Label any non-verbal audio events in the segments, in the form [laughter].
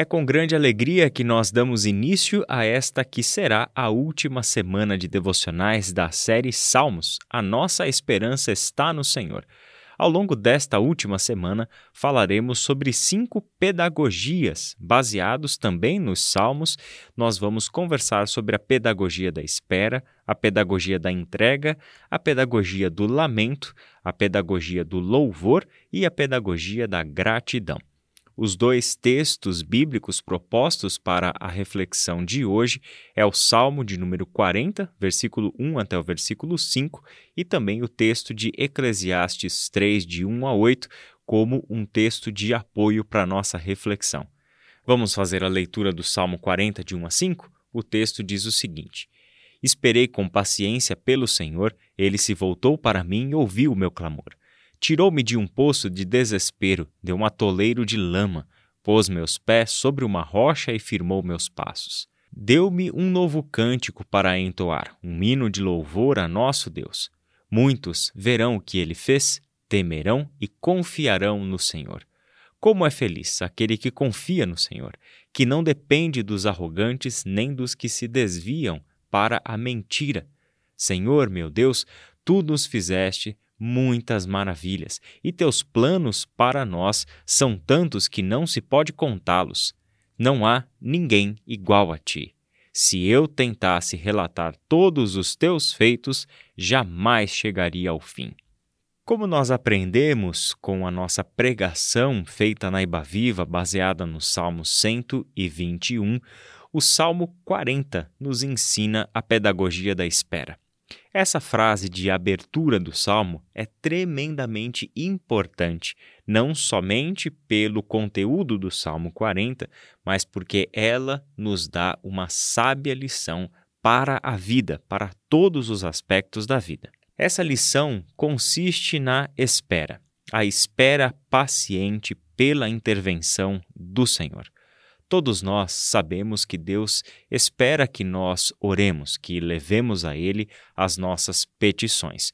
É com grande alegria que nós damos início a esta que será a última semana de devocionais da série Salmos. A nossa esperança está no Senhor. Ao longo desta última semana, falaremos sobre cinco pedagogias, baseados também nos Salmos. Nós vamos conversar sobre a pedagogia da espera, a pedagogia da entrega, a pedagogia do lamento, a pedagogia do louvor e a pedagogia da gratidão. Os dois textos bíblicos propostos para a reflexão de hoje é o Salmo de número 40, versículo 1 até o versículo 5, e também o texto de Eclesiastes 3, de 1 a 8, como um texto de apoio para nossa reflexão. Vamos fazer a leitura do Salmo 40, de 1 a 5? O texto diz o seguinte: Esperei com paciência pelo Senhor, ele se voltou para mim e ouviu o meu clamor. Tirou-me de um poço de desespero, de um atoleiro de lama, pôs meus pés sobre uma rocha e firmou meus passos. Deu-me um novo cântico para entoar, um hino de louvor a nosso Deus. Muitos verão o que ele fez, temerão e confiarão no Senhor. Como é feliz aquele que confia no Senhor, que não depende dos arrogantes nem dos que se desviam para a mentira. Senhor, meu Deus, tu nos fizeste muitas maravilhas, e teus planos para nós são tantos que não se pode contá-los. Não há ninguém igual a ti. Se eu tentasse relatar todos os teus feitos, jamais chegaria ao fim. Como nós aprendemos com a nossa pregação feita na Iba Viva, baseada no Salmo 121, o Salmo 40 nos ensina a pedagogia da espera. Essa frase de abertura do salmo é tremendamente importante, não somente pelo conteúdo do Salmo 40, mas porque ela nos dá uma sábia lição para a vida, para todos os aspectos da vida. Essa lição consiste na espera, a espera paciente pela intervenção do Senhor. Todos nós sabemos que Deus espera que nós oremos, que levemos a Ele as nossas petições.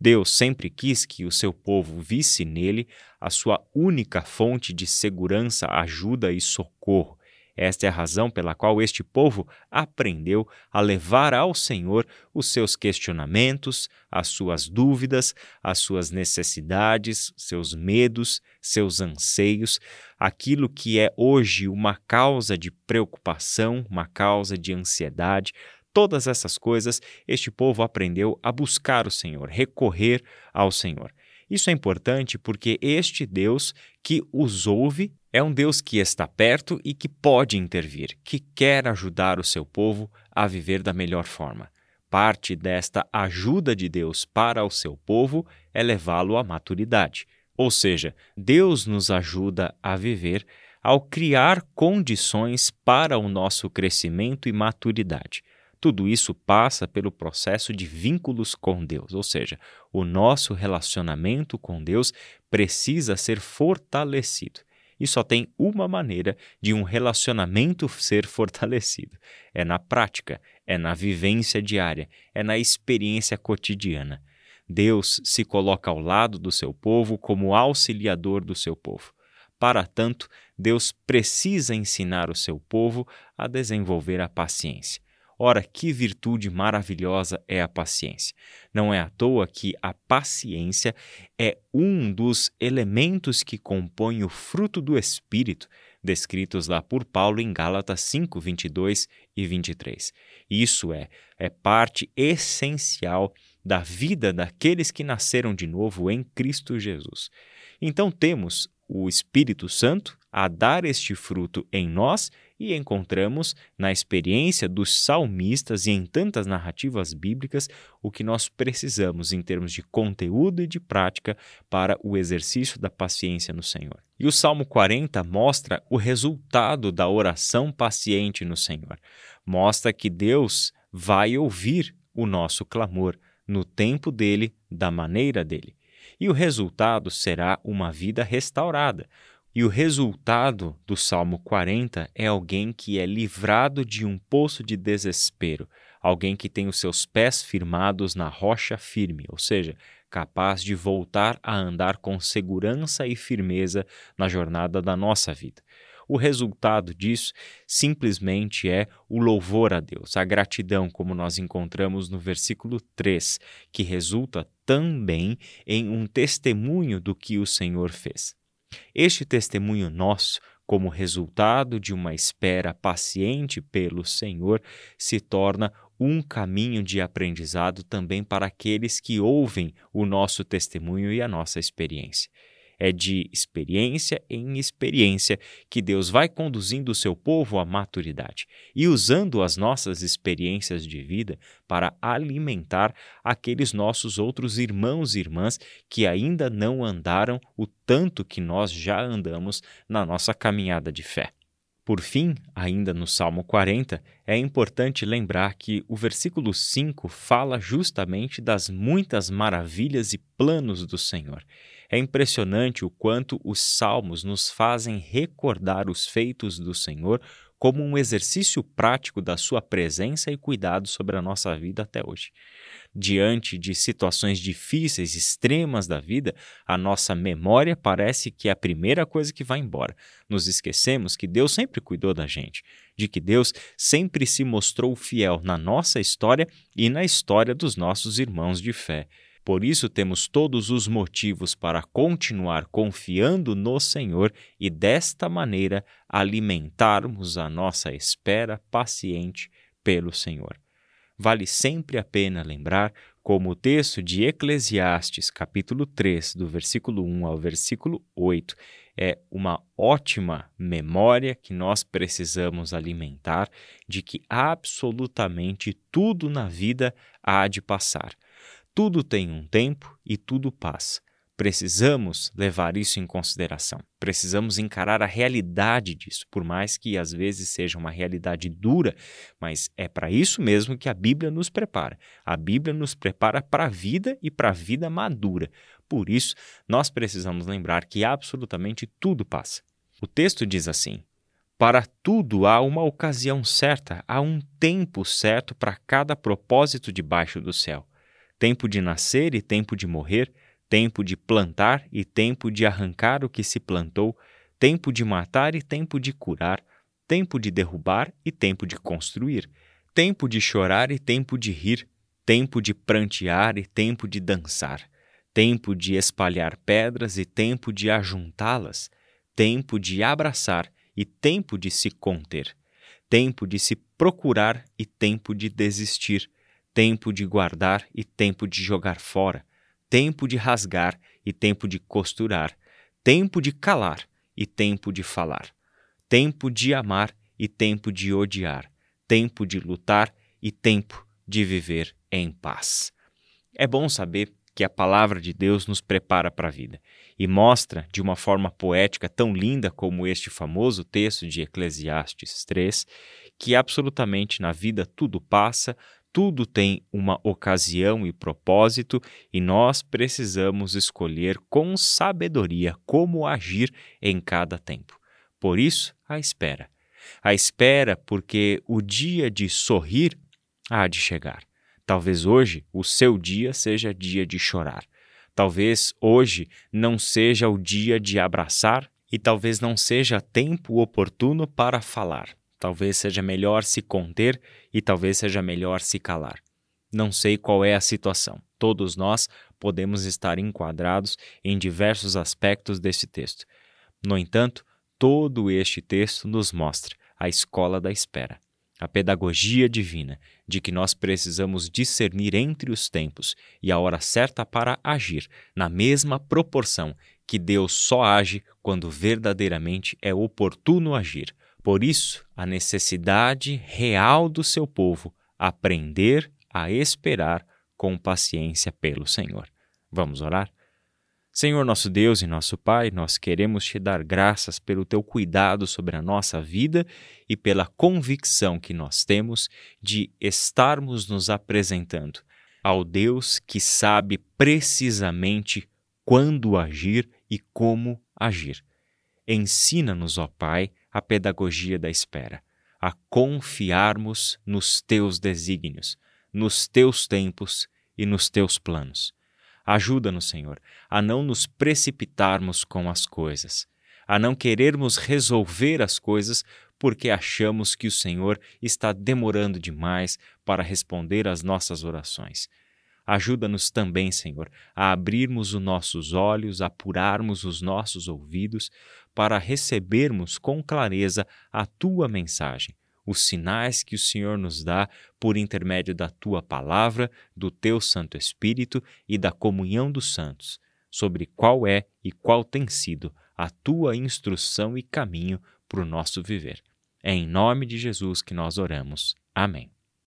Deus sempre quis que o seu povo visse nele a sua única fonte de segurança, ajuda e socorro. Esta é a razão pela qual este povo aprendeu a levar ao Senhor os seus questionamentos, as suas dúvidas, as suas necessidades, seus medos, seus anseios, aquilo que é hoje uma causa de preocupação, uma causa de ansiedade. Todas essas coisas, este povo aprendeu a buscar o Senhor, recorrer ao Senhor. Isso é importante porque este Deus que os ouve é um Deus que está perto e que pode intervir, que quer ajudar o seu povo a viver da melhor forma. Parte desta ajuda de Deus para o seu povo é levá-lo à maturidade. Ou seja, Deus nos ajuda a viver ao criar condições para o nosso crescimento e maturidade. Tudo isso passa pelo processo de vínculos com Deus, ou seja, o nosso relacionamento com Deus precisa ser fortalecido. E só tem uma maneira de um relacionamento [laughs] ser fortalecido: é na prática, é na vivência diária, é na experiência cotidiana. Deus se coloca ao lado do seu povo como auxiliador do seu povo. Para tanto, Deus precisa ensinar o seu povo a desenvolver a paciência. Ora, que virtude maravilhosa é a paciência! Não é à toa que a paciência é um dos elementos que compõem o fruto do Espírito, descritos lá por Paulo em Gálatas 5, 22 e 23. Isso é, é parte essencial da vida daqueles que nasceram de novo em Cristo Jesus. Então temos o Espírito Santo a dar este fruto em nós e encontramos na experiência dos salmistas e em tantas narrativas bíblicas o que nós precisamos em termos de conteúdo e de prática para o exercício da paciência no Senhor. E o Salmo 40 mostra o resultado da oração paciente no Senhor. Mostra que Deus vai ouvir o nosso clamor no tempo dele, da maneira dele. E o resultado será uma vida restaurada, e o resultado do Salmo 40 é alguém que é livrado de um poço de desespero, alguém que tem os seus pés firmados na rocha firme, ou seja, capaz de voltar a andar com segurança e firmeza na jornada da nossa vida. O resultado disso simplesmente é o louvor a Deus, a gratidão, como nós encontramos no versículo 3, que resulta também em um testemunho do que o Senhor fez. Este testemunho nosso como resultado de uma espera paciente pelo Senhor, se torna um caminho de aprendizado também para aqueles que ouvem o nosso testemunho e a nossa experiência. É de experiência em experiência que Deus vai conduzindo o seu povo à maturidade e usando as nossas experiências de vida para alimentar aqueles nossos outros irmãos e irmãs que ainda não andaram o tanto que nós já andamos na nossa caminhada de fé. Por fim, ainda no Salmo 40, é importante lembrar que o versículo 5 fala justamente das muitas maravilhas e planos do Senhor. É impressionante o quanto os salmos nos fazem recordar os feitos do Senhor como um exercício prático da sua presença e cuidado sobre a nossa vida até hoje. Diante de situações difíceis, extremas da vida, a nossa memória parece que é a primeira coisa que vai embora. Nos esquecemos que Deus sempre cuidou da gente, de que Deus sempre se mostrou fiel na nossa história e na história dos nossos irmãos de fé. Por isso temos todos os motivos para continuar confiando no Senhor e desta maneira alimentarmos a nossa espera paciente pelo Senhor. Vale sempre a pena lembrar como o texto de Eclesiastes, capítulo 3, do versículo 1 ao versículo 8, é uma ótima memória que nós precisamos alimentar de que absolutamente tudo na vida há de passar tudo tem um tempo e tudo passa. Precisamos levar isso em consideração. Precisamos encarar a realidade disso, por mais que às vezes seja uma realidade dura, mas é para isso mesmo que a Bíblia nos prepara. A Bíblia nos prepara para a vida e para a vida madura. Por isso, nós precisamos lembrar que absolutamente tudo passa. O texto diz assim: Para tudo há uma ocasião certa, há um tempo certo para cada propósito debaixo do céu tempo de nascer e tempo de morrer, tempo de plantar e tempo de arrancar o que se plantou, tempo de matar e tempo de curar, tempo de derrubar e tempo de construir, tempo de chorar e tempo de rir, tempo de prantear e tempo de dançar, tempo de espalhar pedras e tempo de ajuntá-las, tempo de abraçar e tempo de se conter, tempo de se procurar e tempo de desistir, tempo de guardar e tempo de jogar fora, tempo de rasgar e tempo de costurar, tempo de calar e tempo de falar, tempo de amar e tempo de odiar, tempo de lutar e tempo de viver em paz. É bom saber que a palavra de Deus nos prepara para a vida e mostra de uma forma poética tão linda como este famoso texto de Eclesiastes 3, que absolutamente na vida tudo passa, tudo tem uma ocasião e propósito e nós precisamos escolher com sabedoria como agir em cada tempo. Por isso, a espera. A espera porque o dia de sorrir há de chegar. Talvez hoje o seu dia seja dia de chorar. Talvez hoje não seja o dia de abraçar e talvez não seja tempo oportuno para falar. Talvez seja melhor se conter e talvez seja melhor se calar. Não sei qual é a situação. Todos nós podemos estar enquadrados em diversos aspectos desse texto. No entanto, todo este texto nos mostra a escola da espera, a pedagogia divina de que nós precisamos discernir entre os tempos e a hora certa para agir, na mesma proporção que Deus só age quando verdadeiramente é oportuno agir por isso, a necessidade real do seu povo aprender a esperar com paciência pelo Senhor. Vamos orar? Senhor nosso Deus e nosso Pai, nós queremos te dar graças pelo teu cuidado sobre a nossa vida e pela convicção que nós temos de estarmos nos apresentando ao Deus que sabe precisamente quando agir e como agir. Ensina-nos, ó Pai, a pedagogia da espera, a confiarmos nos teus desígnios, nos teus tempos e nos teus planos. Ajuda-nos, Senhor, a não nos precipitarmos com as coisas. a não querermos resolver as coisas porque achamos que o Senhor está demorando demais para responder às nossas orações. Ajuda-nos também, Senhor, a abrirmos os nossos olhos, apurarmos os nossos ouvidos, para recebermos com clareza a tua mensagem, os sinais que o Senhor nos dá por intermédio da tua palavra, do teu Santo Espírito e da comunhão dos santos, sobre qual é e qual tem sido a tua instrução e caminho para o nosso viver. É em nome de Jesus que nós oramos. Amém.